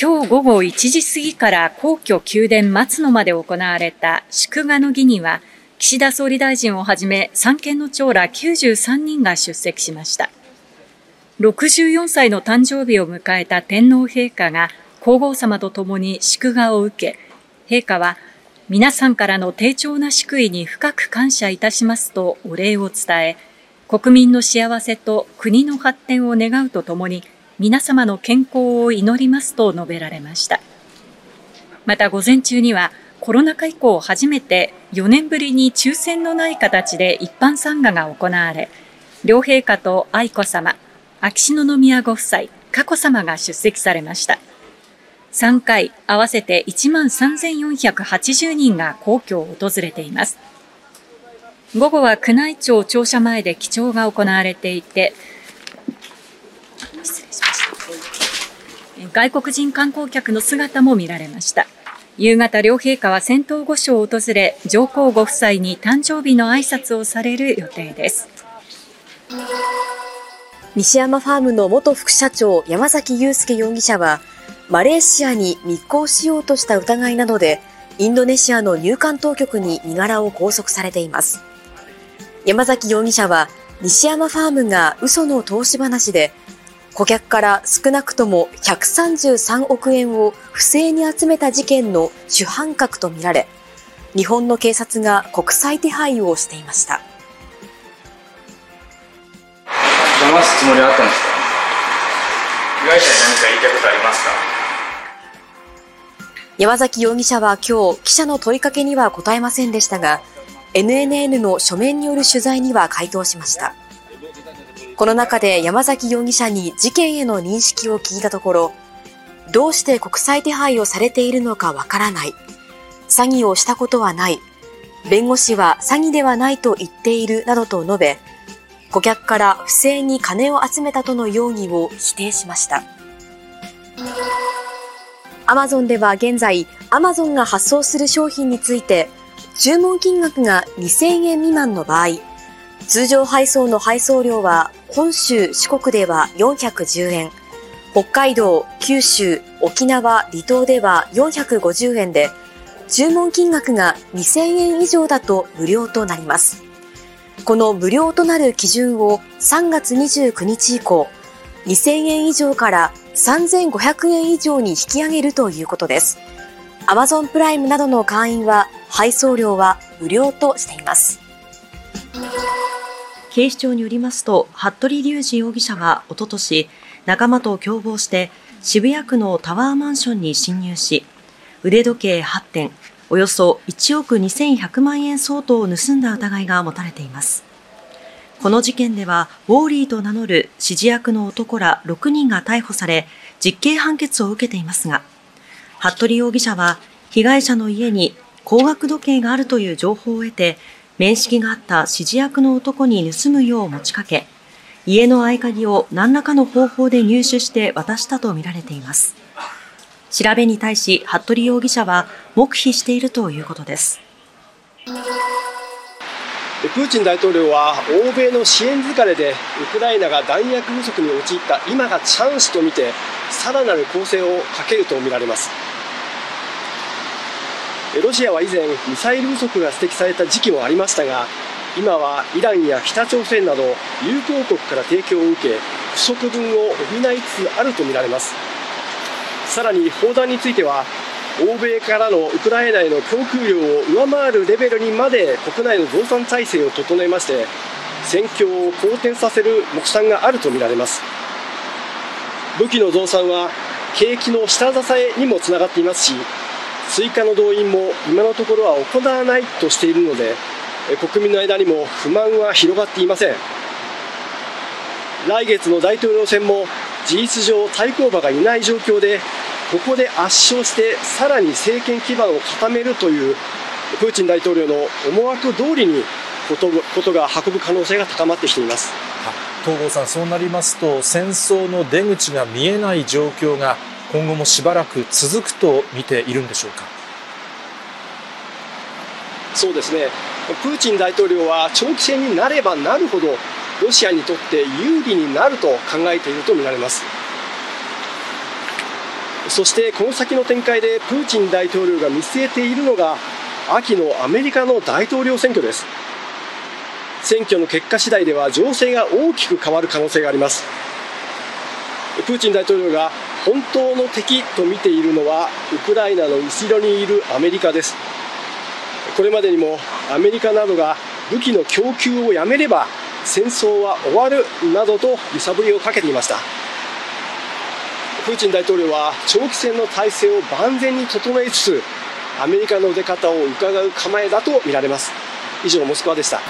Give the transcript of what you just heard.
今日午後1時過ぎから皇居宮殿松のまで行われた祝賀の儀には、岸田総理大臣をはじめ三権の長ら93人が出席しました。64歳の誕生日を迎えた天皇陛下が皇后さまと共に祝賀を受け、陛下は皆さんからの丁重な祝意に深く感謝いたしますとお礼を伝え、国民の幸せと国の発展を願うとともに、皆様の健康を祈りますと述べられました。また午前中にはコロナ禍以降初めて4年ぶりに抽選のない形で一般参賀が行われ、両陛下と愛子さま、秋篠宮ご夫妻、佳子さまが出席されました。3回合わせて1万3480人が皇居を訪れています。午後は宮内庁庁舎前で記帳が行われていて、失礼しました。外国人観光客の姿も見られました。夕方、両陛下は仙洞御所を訪れ、上皇ご夫妻に誕生日の挨拶をされる予定です。西山ファームの元副社長、山崎祐介容疑者は、マレーシアに密航しようとした疑いなどで、インドネシアの入管当局に身柄を拘束されています。山崎容疑者は、西山ファームが嘘の投資話で、顧客から少なくとも133億円を不正に集めた事件の主犯格とみられ、日本の警察が国際手配をしていました。騙すつもりはあったんですか？被害者に何か言いたいことありますか？山崎容疑者は今日、記者の問いかけには答えませんでしたが、NNN の書面による取材には回答しました。この中で山崎容疑者に事件への認識を聞いたところ、どうして国際手配をされているのかわからない。詐欺をしたことはない。弁護士は詐欺ではないと言っているなどと述べ、顧客から不正に金を集めたとの容疑を否定しました。アマゾンでは現在、アマゾンが発送する商品について、注文金額が2000円未満の場合、通常配送の配送料は本州、四国では410円、北海道、九州、沖縄、離島では450円で、注文金額が2000円以上だと無料となります。この無料となる基準を3月29日以降、2000円以上から3500円以上に引き上げるということです。アマゾンプライムなどの会員は配送料は無料としています。警視庁によりますと、服部隆二容疑者はおととし、仲間と共謀して渋谷区のタワーマンションに侵入し、腕時計8点、およそ1億2100万円相当を盗んだ疑いが持たれています。この事件では、ウォーリーと名乗る指示役の男ら6人が逮捕され、実刑判決を受けていますが、服部容疑者は、被害者の家に高額時計があるという情報を得て、面識があった指示役の男に盗むよう持ちかけ、家の合鍵を何らかの方法で入手して渡したとみられています。調べに対し、服部容疑者は黙秘しているということです。プーチン大統領は欧米の支援疲れでウクライナが弾薬不足に陥った今がチャンスと見てさらなる攻勢をかけるとみられますロシアは以前ミサイル不足が指摘された時期もありましたが今はイランや北朝鮮など友好国から提供を受け不足分を補いつつあるとみられます。さらに砲弾については欧米からのウクライナへの供給量を上回るレベルにまで国内の増産体制を整えまして戦況を好転させる目算があるとみられます。武器の増産は景気の下支えにもつながっていますし追加の動員も今のところは行わないとしているので国民の間にも不満は広がっていません。来月の大統領選も事実上対抗馬がいない状況でここで圧勝してさらに政権基盤を固めるというプーチン大統領の思惑通りにことことが運ぶ可能性が高まってきています。東郷さん、そうなりますと戦争の出口が見えない状況が今後もしばらく続くと見ているんでしょうか？そうですね。プーチン大統領は長期戦になればなるほどロシアにとって有利になると考えているとみられます。そしてこの先の展開でプーチン大統領が見据えているのが秋のアメリカの大統領選挙です。選挙の結果次第では情勢が大きく変わる可能性があります。プーチン大統領が本当の敵と見ているのはウクライナの後ろにいるアメリカです。これまでにもアメリカなどが武器の供給をやめれば戦争は終わるなどと揺さぶりをかけていました。プーチン大統領は長期戦の体制を万全に整えつつアメリカの出方を伺う構えだとみられます。以上モスクワでした。